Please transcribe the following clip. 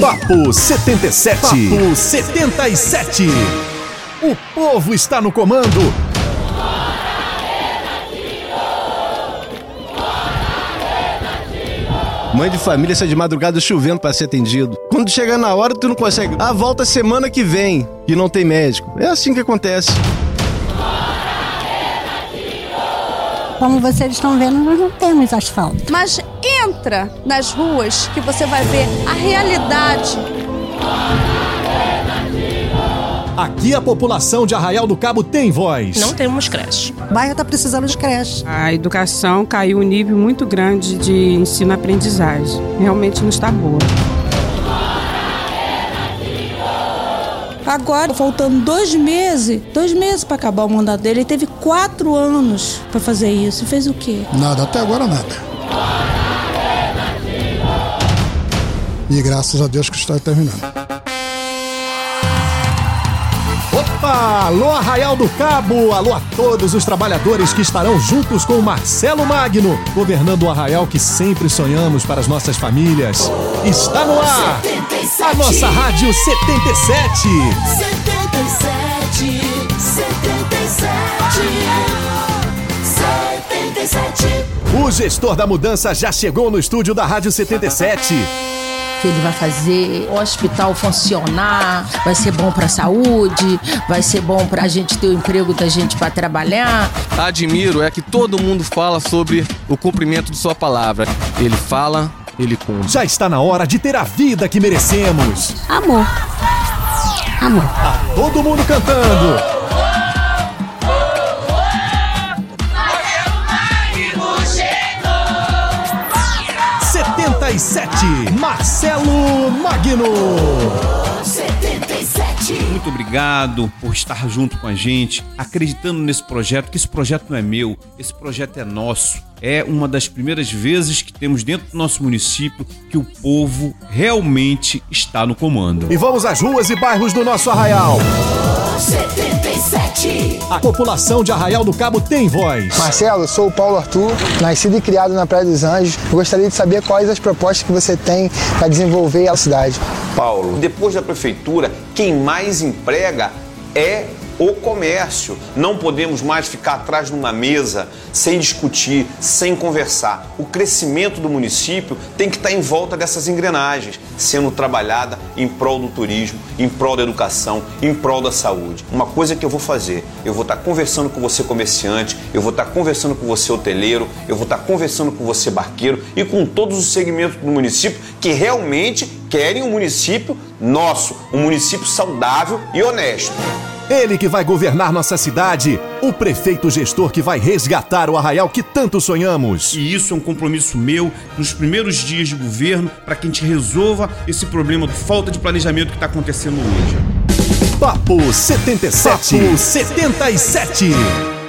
Papo 77. Papo 77. O povo está no comando. Mãe de família sai de madrugada chovendo para ser atendido. Quando chega na hora, tu não consegue. Ah, volta semana que vem, e não tem médico. É assim que acontece. Como vocês estão vendo, nós não temos asfalto. Mas entra nas ruas que você vai ver a realidade. Aqui a população de Arraial do Cabo tem voz. Não temos creche. O bairro está precisando de creche. A educação caiu um nível muito grande de ensino-aprendizagem. Realmente não está boa. Agora, faltando dois meses, dois meses para acabar o mandato dele, ele teve quatro anos para fazer isso. Fez o quê? Nada, até agora nada. E graças a Deus que está terminando. Opa! Alô Arraial do Cabo! Alô a todos os trabalhadores que estarão juntos com o Marcelo Magno, governando o Arraial que sempre sonhamos para as nossas famílias. Está no ar! A nossa Rádio 77! 77, 77, 77. O gestor da mudança já chegou no estúdio da Rádio 77. Que ele vai fazer o hospital funcionar, vai ser bom para a saúde, vai ser bom para a gente ter o emprego da gente para trabalhar. Admiro é que todo mundo fala sobre o cumprimento de sua palavra. Ele fala, ele cumpre. Já está na hora de ter a vida que merecemos. Amor. Amor. Todo mundo cantando. Setenta e sete, Marcelo Magno. 77. Muito obrigado por estar junto com a gente, acreditando nesse projeto, que esse projeto não é meu, esse projeto é nosso. É uma das primeiras vezes que temos dentro do nosso município que o povo realmente está no comando. E vamos às ruas e bairros do nosso Arraial. 77. A população de Arraial do Cabo tem voz. Marcelo, sou o Paulo Arthur, nascido e criado na Praia dos Anjos. Gostaria de saber quais as propostas que você tem para desenvolver a cidade. Paulo, depois da prefeitura, quem mais emprega é o comércio. Não podemos mais ficar atrás de uma mesa sem discutir, sem conversar. O crescimento do município tem que estar em volta dessas engrenagens, sendo trabalhada em prol do turismo, em prol da educação, em prol da saúde. Uma coisa que eu vou fazer, eu vou estar conversando com você comerciante, eu vou estar conversando com você hoteleiro, eu vou estar conversando com você barqueiro e com todos os segmentos do município que realmente querem um município nosso, um município saudável e honesto. Ele que vai governar nossa cidade, o prefeito gestor que vai resgatar o arraial que tanto sonhamos. E isso é um compromisso meu nos primeiros dias de governo para que a gente resolva esse problema de falta de planejamento que está acontecendo hoje. Papo 77. Papo 77.